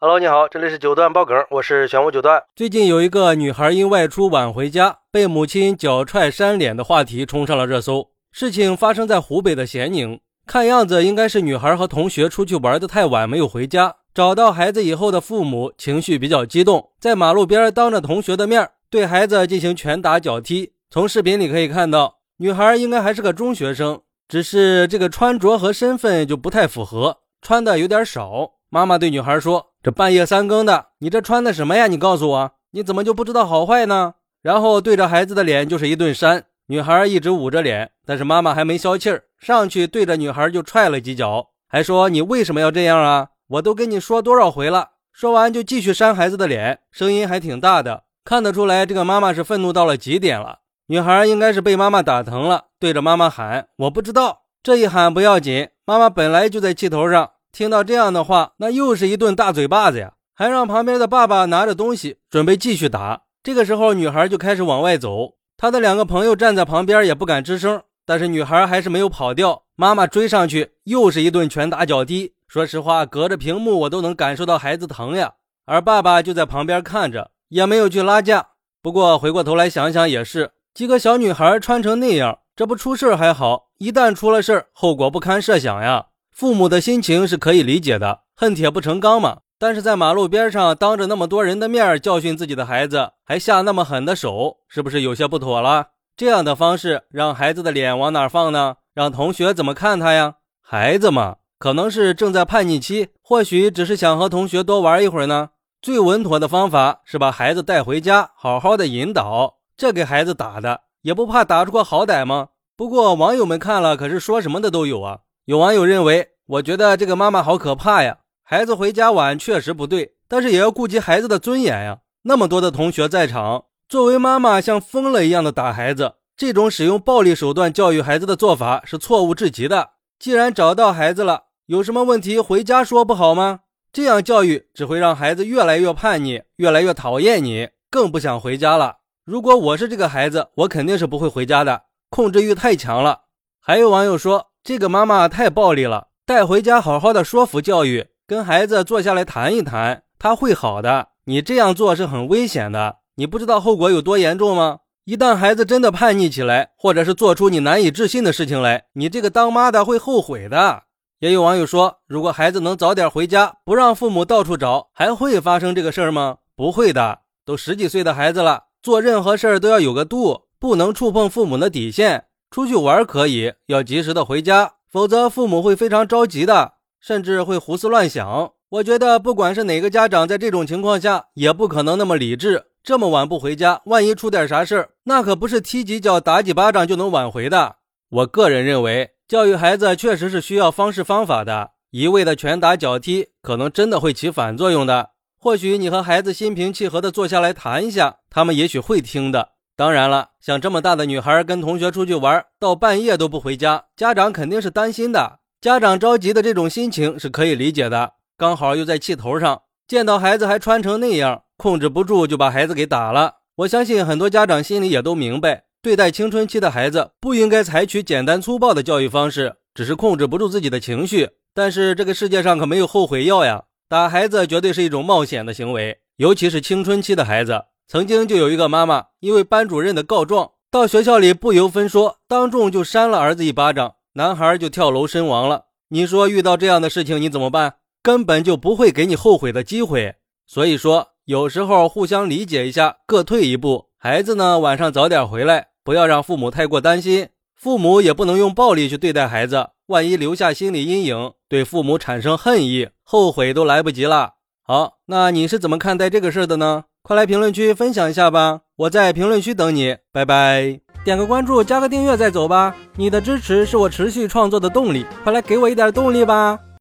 Hello，你好，这里是九段爆梗，我是玄武九段。最近有一个女孩因外出晚回家，被母亲脚踹扇脸的话题冲上了热搜。事情发生在湖北的咸宁，看样子应该是女孩和同学出去玩的太晚，没有回家。找到孩子以后的父母情绪比较激动，在马路边当着同学的面对孩子进行拳打脚踢。从视频里可以看到，女孩应该还是个中学生，只是这个穿着和身份就不太符合，穿的有点少。妈妈对女孩说：“这半夜三更的，你这穿的什么呀？你告诉我，你怎么就不知道好坏呢？”然后对着孩子的脸就是一顿扇。女孩一直捂着脸，但是妈妈还没消气儿，上去对着女孩就踹了几脚，还说：“你为什么要这样啊？我都跟你说多少回了。”说完就继续扇孩子的脸，声音还挺大的，看得出来这个妈妈是愤怒到了极点了。女孩应该是被妈妈打疼了，对着妈妈喊：“我不知道。”这一喊不要紧，妈妈本来就在气头上。听到这样的话，那又是一顿大嘴巴子呀！还让旁边的爸爸拿着东西准备继续打。这个时候，女孩就开始往外走，她的两个朋友站在旁边也不敢吱声。但是女孩还是没有跑掉，妈妈追上去又是一顿拳打脚踢。说实话，隔着屏幕我都能感受到孩子疼呀。而爸爸就在旁边看着，也没有去拉架。不过回过头来想想也是，几个小女孩穿成那样，这不出事还好，一旦出了事后果不堪设想呀。父母的心情是可以理解的，恨铁不成钢嘛。但是在马路边上，当着那么多人的面教训自己的孩子，还下那么狠的手，是不是有些不妥了？这样的方式让孩子的脸往哪放呢？让同学怎么看他呀？孩子嘛，可能是正在叛逆期，或许只是想和同学多玩一会儿呢。最稳妥的方法是把孩子带回家，好好的引导。这给孩子打的，也不怕打出个好歹吗？不过网友们看了，可是说什么的都有啊。有网友认为，我觉得这个妈妈好可怕呀！孩子回家晚确实不对，但是也要顾及孩子的尊严呀。那么多的同学在场，作为妈妈像疯了一样的打孩子，这种使用暴力手段教育孩子的做法是错误至极的。既然找到孩子了，有什么问题回家说不好吗？这样教育只会让孩子越来越叛逆，越来越讨厌你，更不想回家了。如果我是这个孩子，我肯定是不会回家的，控制欲太强了。还有网友说。这个妈妈太暴力了，带回家好好的说服教育，跟孩子坐下来谈一谈，他会好的。你这样做是很危险的，你不知道后果有多严重吗？一旦孩子真的叛逆起来，或者是做出你难以置信的事情来，你这个当妈的会后悔的。也有网友说，如果孩子能早点回家，不让父母到处找，还会发生这个事儿吗？不会的，都十几岁的孩子了，做任何事儿都要有个度，不能触碰父母的底线。出去玩可以，要及时的回家，否则父母会非常着急的，甚至会胡思乱想。我觉得不管是哪个家长，在这种情况下也不可能那么理智。这么晚不回家，万一出点啥事儿，那可不是踢几脚、打几巴掌就能挽回的。我个人认为，教育孩子确实是需要方式方法的，一味的拳打脚踢，可能真的会起反作用的。或许你和孩子心平气和的坐下来谈一下，他们也许会听的。当然了，像这么大的女孩跟同学出去玩，到半夜都不回家，家长肯定是担心的。家长着急的这种心情是可以理解的。刚好又在气头上，见到孩子还穿成那样，控制不住就把孩子给打了。我相信很多家长心里也都明白，对待青春期的孩子不应该采取简单粗暴的教育方式，只是控制不住自己的情绪。但是这个世界上可没有后悔药呀，打孩子绝对是一种冒险的行为，尤其是青春期的孩子。曾经就有一个妈妈，因为班主任的告状，到学校里不由分说，当众就扇了儿子一巴掌，男孩就跳楼身亡了。你说遇到这样的事情你怎么办？根本就不会给你后悔的机会。所以说，有时候互相理解一下，各退一步。孩子呢，晚上早点回来，不要让父母太过担心。父母也不能用暴力去对待孩子，万一留下心理阴影，对父母产生恨意，后悔都来不及了。好，那你是怎么看待这个事儿的呢？快来评论区分享一下吧，我在评论区等你，拜拜！点个关注，加个订阅再走吧，你的支持是我持续创作的动力，快来给我一点动力吧！